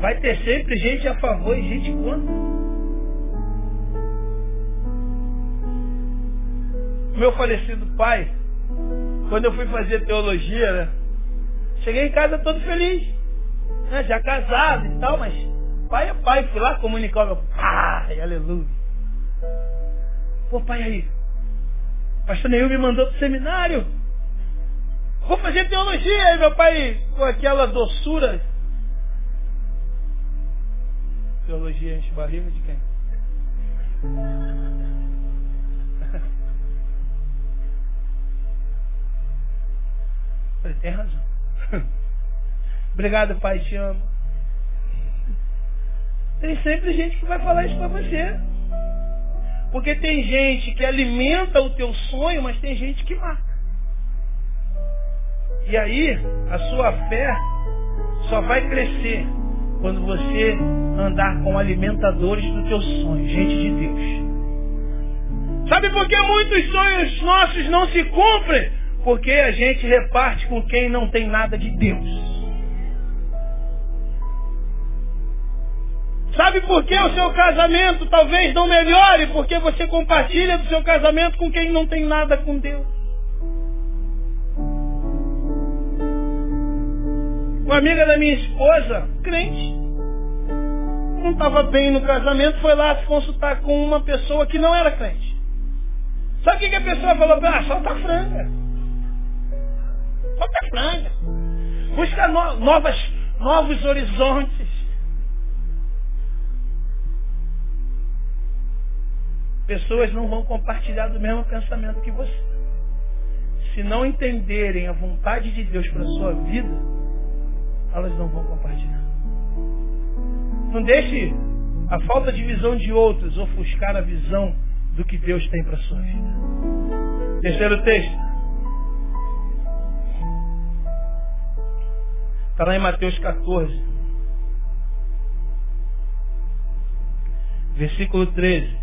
vai ter sempre gente a favor e gente contra. Meu falecido pai, quando eu fui fazer teologia, né? Cheguei em casa todo feliz. Né? Já casado e tal, mas pai é pai. Fui lá comunicar o meu pai, aleluia. Pô, pai aí. Pastor Neil me mandou pro seminário. Vou fazer teologia. Aí meu pai, com aquela doçura. Teologia enche barriga de quem? Falei, tem razão. Obrigado, pai, te amo. Tem sempre gente que vai falar isso para você. Porque tem gente que alimenta o teu sonho, mas tem gente que mata. E aí, a sua fé só vai crescer quando você andar com alimentadores do teu sonho, gente de Deus. Sabe por que muitos sonhos nossos não se cumprem? Porque a gente reparte com quem não tem nada de Deus. Sabe por que o seu casamento talvez não melhore? Porque você compartilha do seu casamento com quem não tem nada com Deus. Uma amiga da minha esposa, crente, não estava bem no casamento, foi lá se consultar com uma pessoa que não era crente. Sabe o que, que a pessoa falou? Ah, solta a franga. Solta franga. Busca no, novas, novos horizontes. Pessoas não vão compartilhar do mesmo pensamento que você. Se não entenderem a vontade de Deus para a sua vida, elas não vão compartilhar. Não deixe a falta de visão de outros ofuscar a visão do que Deus tem para a sua vida. Terceiro texto. Está lá em Mateus 14. Versículo 13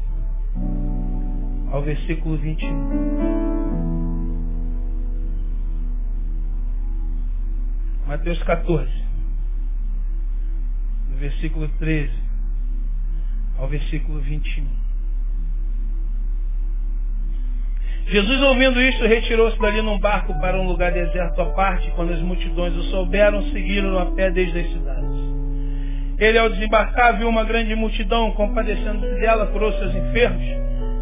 ao versículo 21. Mateus 14, do versículo 13 ao versículo 21. Jesus, ouvindo isto, retirou-se dali num barco para um lugar deserto à parte. Quando as multidões o souberam, seguiram-no a pé desde as cidades. Ele, ao desembarcar, viu uma grande multidão, compadecendo-se dela, curou seus enfermos.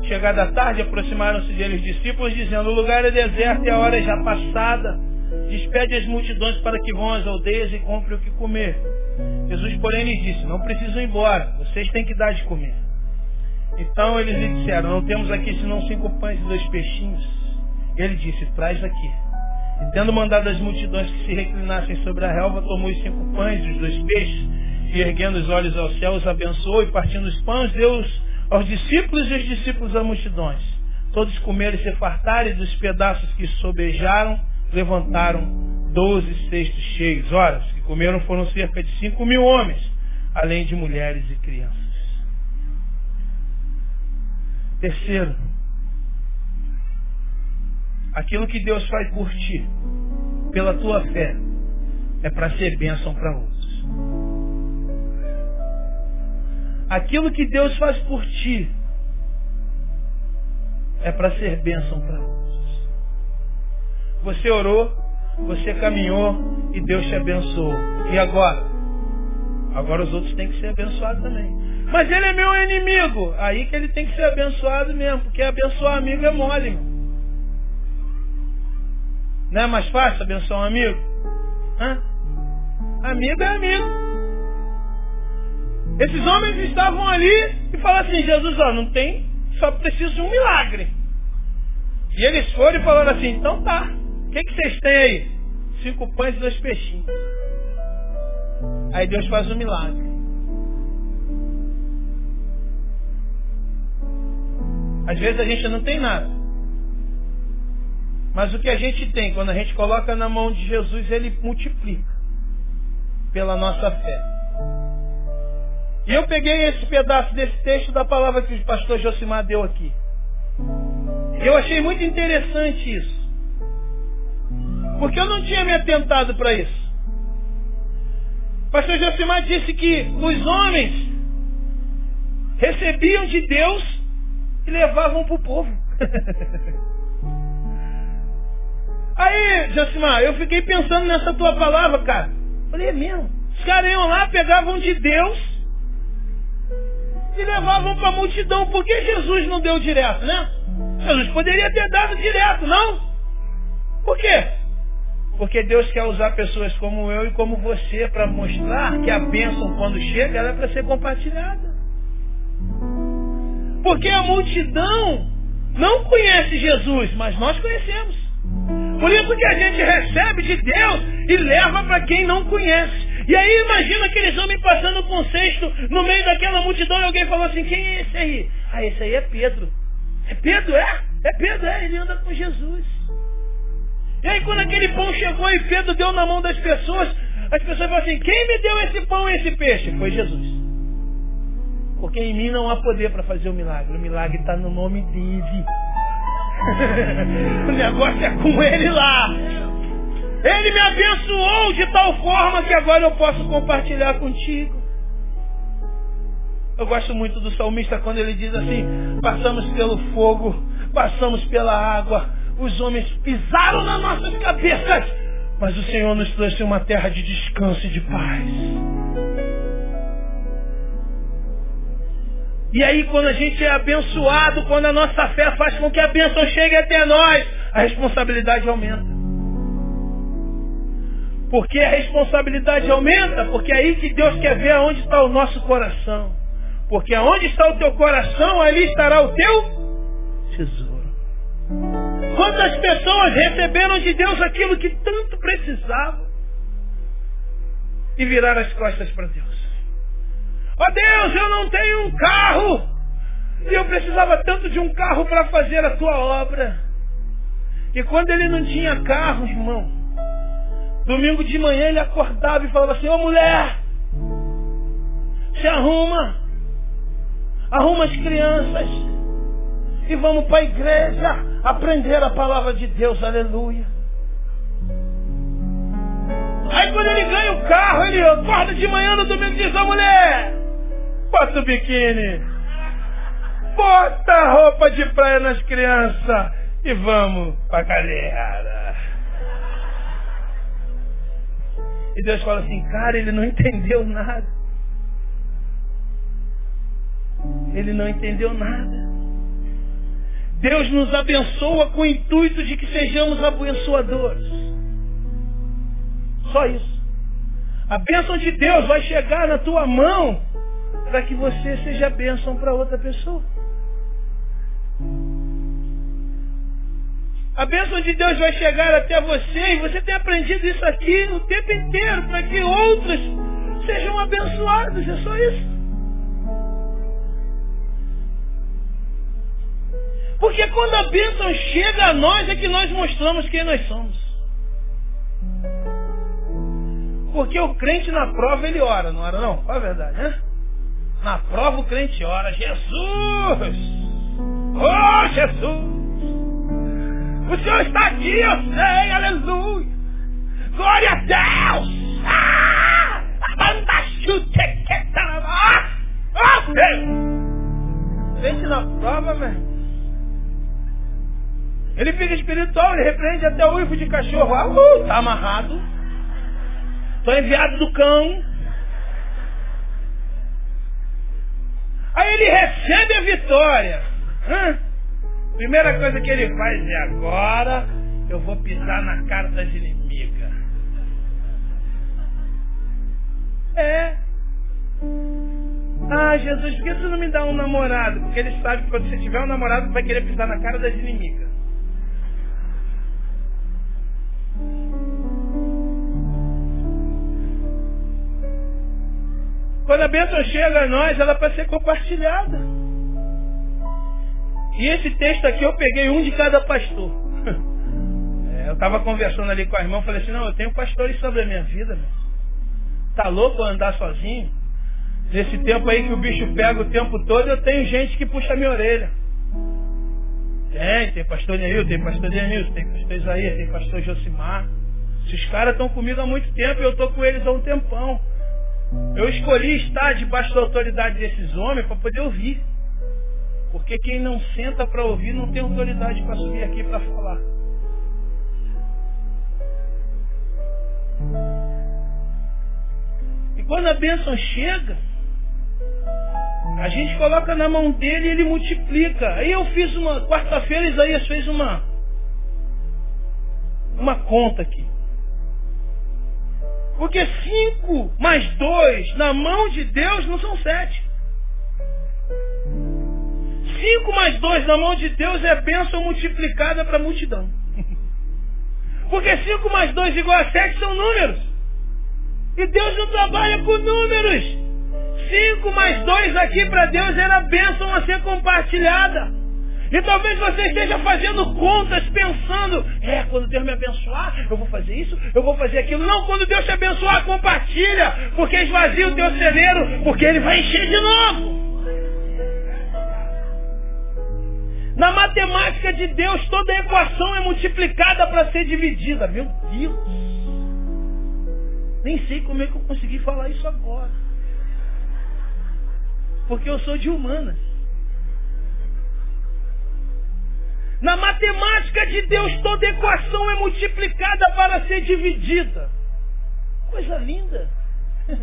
Chegada a tarde, aproximaram-se dele os discípulos, dizendo, o lugar é deserto e a hora é já passada. Despede as multidões para que vão às aldeias e comprem o que comer. Jesus, porém, lhes disse, não precisam ir embora, vocês têm que dar de comer. Então eles lhe disseram, não temos aqui senão cinco pães e dois peixinhos. Ele disse, traz aqui. E tendo mandado as multidões que se reclinassem sobre a relva, tomou os cinco pães e os dois peixes, e erguendo os olhos ao céu, os abençoou, e partindo os pães, deu aos discípulos e os discípulos às multidões. Todos comeram e se fartaram, e dos pedaços que sobejaram, levantaram doze cestos cheios. Ora, que comeram foram cerca de cinco mil homens, além de mulheres e crianças. Terceiro, aquilo que Deus faz por ti, pela tua fé, é para ser bênção para outros. Aquilo que Deus faz por ti é para ser bênção para outros. Você orou, você caminhou e Deus te abençoou. E agora? Agora os outros têm que ser abençoados também. Mas ele é meu inimigo. Aí que ele tem que ser abençoado mesmo, porque abençoar amigo é mole, irmão. Não é mais fácil abençoar um amigo? Hã? Amigo é amigo. Esses homens estavam ali e falaram assim, Jesus, ó, não tem, só preciso de um milagre. E eles foram e falaram assim, então tá, o que, que vocês têm aí? Cinco pães e dois peixinhos. Aí Deus faz um milagre. Às vezes a gente não tem nada. Mas o que a gente tem, quando a gente coloca na mão de Jesus, ele multiplica pela nossa fé. E eu peguei esse pedaço desse texto da palavra que o pastor Josimar deu aqui. Eu achei muito interessante isso. Porque eu não tinha me atentado para isso. Pastor Josimar disse que os homens recebiam de Deus e levavam para o povo. Aí, Josimar, eu fiquei pensando nessa tua palavra, cara. Falei, é mesmo. Os caras iam lá, pegavam de Deus e levavam para a multidão. Por que Jesus não deu direto, né? Jesus poderia ter dado direto, não? Por quê? Porque Deus quer usar pessoas como eu e como você para mostrar que a bênção, quando chega, ela é para ser compartilhada. Porque a multidão não conhece Jesus, mas nós conhecemos. Por isso que a gente recebe de Deus e leva para quem não conhece. E aí imagina aqueles homens passando com um cesto no meio daquela multidão e alguém falou assim, quem é esse aí? Ah, esse aí é Pedro. É Pedro, é? É Pedro, é, ele anda com Jesus. E aí quando aquele pão chegou e Pedro deu na mão das pessoas, as pessoas falam assim, quem me deu esse pão e esse peixe? Foi Jesus. Porque em mim não há poder para fazer o milagre. O milagre está no nome dele. o negócio é com ele lá. Ele me abençoou de tal forma que agora eu posso compartilhar contigo. Eu gosto muito do salmista quando ele diz assim, passamos pelo fogo, passamos pela água, os homens pisaram nas nossas cabeças, mas o Senhor nos trouxe uma terra de descanso e de paz. E aí quando a gente é abençoado, quando a nossa fé faz com que a bênção chegue até nós, a responsabilidade aumenta. Porque a responsabilidade aumenta, porque é aí que Deus quer ver aonde está o nosso coração. Porque aonde está o teu coração, ali estará o teu. Quantas pessoas receberam de Deus aquilo que tanto precisavam e viraram as costas para Deus? Ó oh Deus, eu não tenho um carro e eu precisava tanto de um carro para fazer a tua obra. E quando ele não tinha carro, irmão, Domingo de manhã ele acordava e falava assim, ô mulher, se arruma, arruma as crianças e vamos para a igreja aprender a palavra de Deus, aleluia. Aí quando ele ganha o carro, ele acorda de manhã no domingo e diz à mulher, bota o biquíni, bota a roupa de praia nas crianças e vamos pra galera. E Deus fala assim, cara, ele não entendeu nada. Ele não entendeu nada. Deus nos abençoa com o intuito de que sejamos abençoadores. Só isso. A bênção de Deus vai chegar na tua mão para que você seja bênção para outra pessoa. A bênção de Deus vai chegar até você e você tem aprendido isso aqui o tempo inteiro para que outros sejam abençoados. É só isso. Porque quando a bênção chega a nós é que nós mostramos quem nós somos. Porque o crente na prova ele ora, não ora não? Qual a verdade, né? Na prova o crente ora, Jesus! Oh, Jesus! O Senhor está aqui, eu sei, aleluia! Glória a Deus! Ah! Oh! Crente na prova, velho. Ele fica espiritual, ele repreende até o uivo de cachorro. Ah, uh, tá amarrado. Estou enviado do cão. Aí ele recebe a vitória. Hã? Primeira coisa que ele faz é agora eu vou pisar na cara das inimigas. É. Ah, Jesus, por que você não me dá um namorado? Porque ele sabe que quando você tiver um namorado, vai querer pisar na cara das inimigas. Quando a bênção chega a nós, ela é para ser compartilhada. E esse texto aqui eu peguei um de cada pastor. É, eu estava conversando ali com a irmã, falei assim, não, eu tenho pastores sobre a minha vida, meu. Tá louco andar sozinho? Nesse tempo aí que o bicho pega o tempo todo, eu tenho gente que puxa a minha orelha. Tem, tem pastor Neil, tem pastor Denilson, tem pastor Isaías, tem pastor Josimar. Esses caras estão comigo há muito tempo e eu estou com eles há um tempão. Eu escolhi estar debaixo da autoridade desses homens para poder ouvir. Porque quem não senta para ouvir não tem autoridade para subir aqui para falar. E quando a bênção chega, a gente coloca na mão dele e ele multiplica. Aí eu fiz uma, quarta-feira Isaías fez uma, uma conta aqui. Porque cinco mais dois na mão de Deus não são sete. Cinco mais dois na mão de Deus é bênção multiplicada para a multidão. Porque cinco mais dois igual a sete são números. E Deus não trabalha com números. Cinco mais dois aqui para Deus era bênção a ser compartilhada. E talvez você esteja fazendo contas pensando, é, quando Deus me abençoar, eu vou fazer isso, eu vou fazer aquilo. Não, quando Deus te abençoar, compartilha, porque esvazia o teu celeiro, porque ele vai encher de novo. Na matemática de Deus, toda equação é multiplicada para ser dividida. Meu Deus! Nem sei como é que eu consegui falar isso agora. Porque eu sou de humanas. Na matemática de Deus, toda equação é multiplicada para ser dividida. Coisa linda.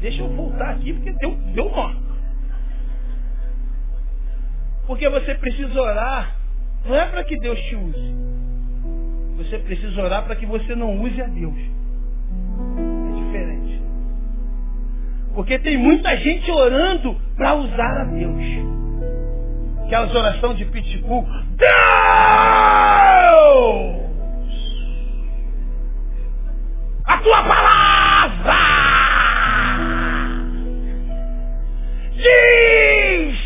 Deixa eu voltar aqui porque deu, deu nó. Porque você precisa orar, não é para que Deus te use. Você precisa orar para que você não use a Deus. É diferente. Porque tem muita gente orando para usar a Deus. Aquelas orações de pitbull. Deus! A tua palavra diz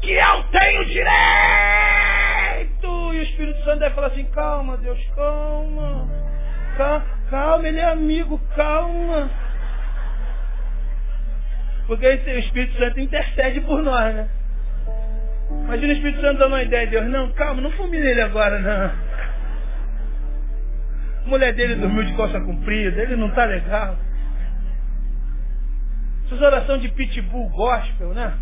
que eu tenho direito. E o Espírito Santo deve falar assim, calma, Deus, calma. Calma, calma ele é amigo, calma. Porque o Espírito Santo intercede por nós, né? Imagina o Espírito Santo dando uma ideia de Deus. Não, calma, não fulmine ele agora, não. A mulher dele dormiu de calça comprida, ele não está legal. Essas orações de pitbull gospel, né?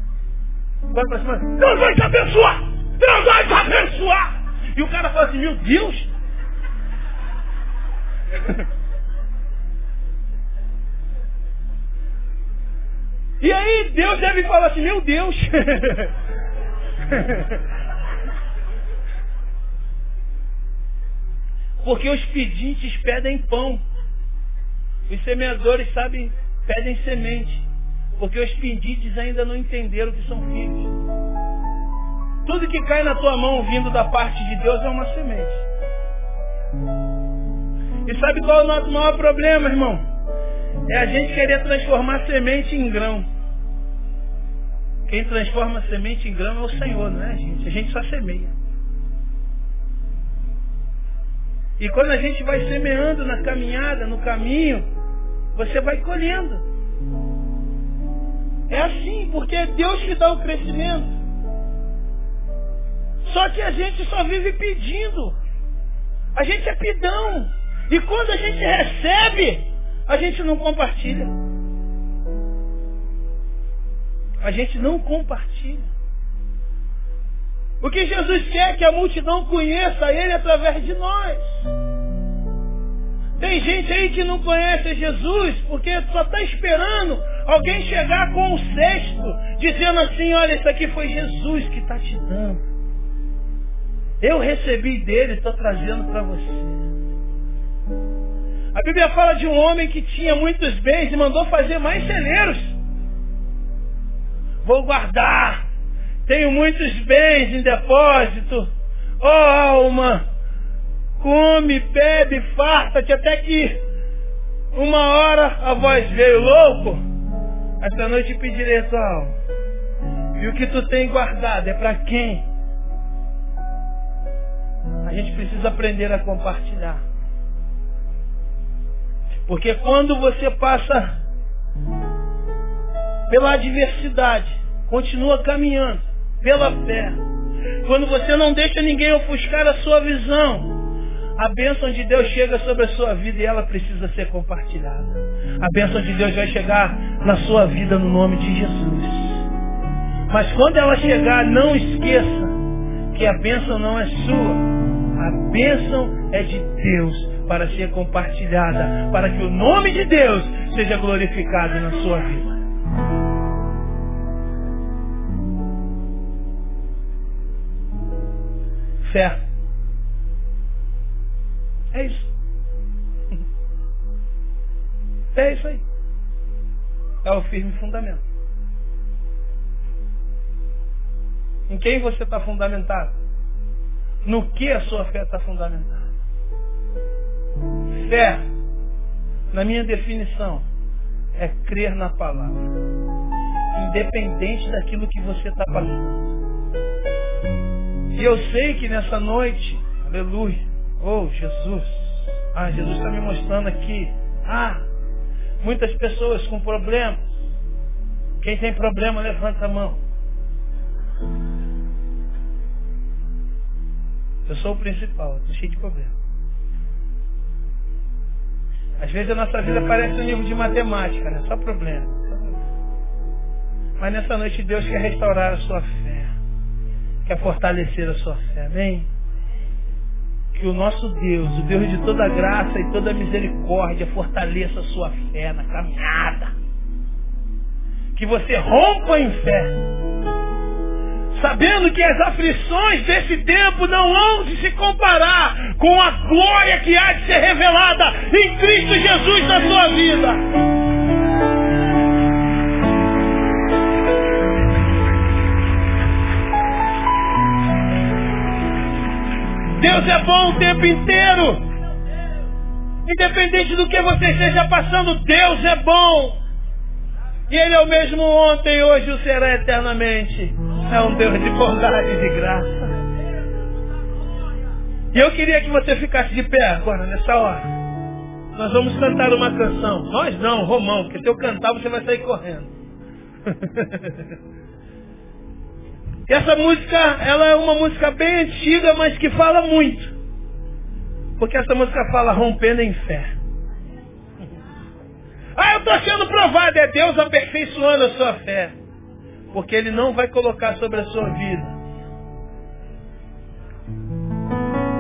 Vai pra cima, Deus vai te abençoar! Deus vai te abençoar! E o cara fala assim, meu Deus! e aí Deus deve falar assim, meu Deus! Porque os pedintes pedem pão. Os semeadores, sabem, pedem semente. Porque os pedintes ainda não entenderam que são filhos. Tudo que cai na tua mão vindo da parte de Deus é uma semente. E sabe qual é o nosso maior problema, irmão? É a gente querer transformar semente em grão. Quem transforma semente em grão é o Senhor, não é, gente? A gente só semeia. E quando a gente vai semeando na caminhada, no caminho, você vai colhendo. É assim, porque é Deus que dá o crescimento. Só que a gente só vive pedindo. A gente é pidão. E quando a gente recebe, a gente não compartilha. A gente não compartilha. O que Jesus quer é que a multidão conheça Ele através de nós. Tem gente aí que não conhece Jesus porque só está esperando alguém chegar com um cesto, dizendo assim, olha, isso aqui foi Jesus que está te dando. Eu recebi dele, estou trazendo para você. A Bíblia fala de um homem que tinha muitos bens e mandou fazer mais celeiros. Vou guardar. Tenho muitos bens em depósito. Oh alma, come, bebe, farta-te até que uma hora a voz veio louco. Esta noite pedirei tua alma. E o que tu tem guardado é para quem? A gente precisa aprender a compartilhar. Porque quando você passa pela adversidade, continua caminhando pela fé. Quando você não deixa ninguém ofuscar a sua visão, a bênção de Deus chega sobre a sua vida e ela precisa ser compartilhada. A bênção de Deus vai chegar na sua vida no nome de Jesus. Mas quando ela chegar, não esqueça que a bênção não é sua. A bênção é de Deus para ser compartilhada, para que o nome de Deus seja glorificado na sua vida. Fé. É isso. É isso aí. É o firme fundamento. Em quem você está fundamentado? No que a sua fé está fundamentada? Fé, na minha definição, é crer na palavra. Independente daquilo que você está passando. E eu sei que nessa noite, aleluia, oh Jesus, ah, Jesus está me mostrando aqui, ah, muitas pessoas com problemas. Quem tem problema, levanta a mão. Eu sou o principal, estou cheio de problema. Às vezes a nossa vida parece um livro de matemática, né? Só problema. Mas nessa noite Deus quer restaurar a sua fé. Quer fortalecer a sua fé. Amém? Que o nosso Deus, o Deus de toda graça e toda misericórdia, fortaleça a sua fé na caminhada. Que você rompa em fé sabendo que as aflições desse tempo não hão de se comparar com a glória que há de ser revelada em Cristo Jesus na sua vida. Deus é bom o tempo inteiro. Independente do que você esteja passando, Deus é bom. E Ele é o mesmo ontem, hoje o será eternamente. É um Deus de bondade e de graça. E eu queria que você ficasse de pé agora, nessa hora. Nós vamos cantar uma canção. Nós não, Romão, porque se eu cantar você vai sair correndo. e essa música, ela é uma música bem antiga, mas que fala muito. Porque essa música fala rompendo em fé. Ah, eu estou sendo provado. É Deus aperfeiçoando a sua fé. Porque Ele não vai colocar sobre a sua vida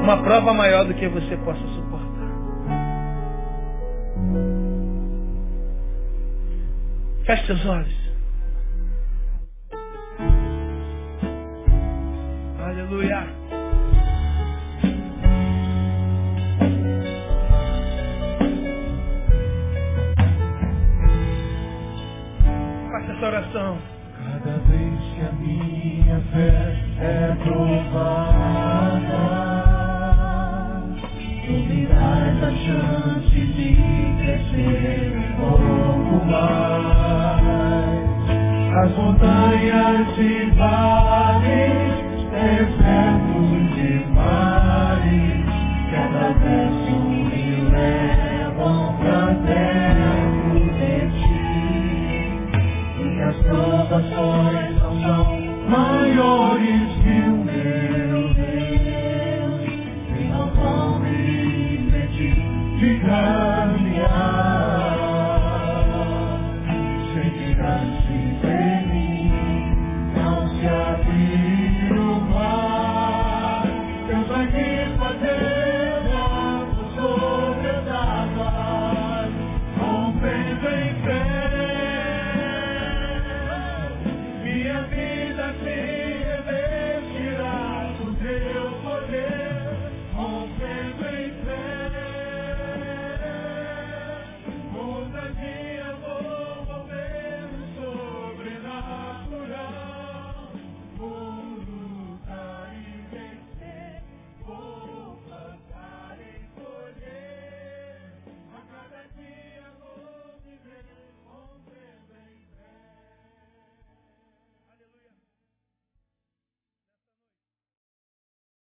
uma prova maior do que você possa suportar. Feche seus olhos.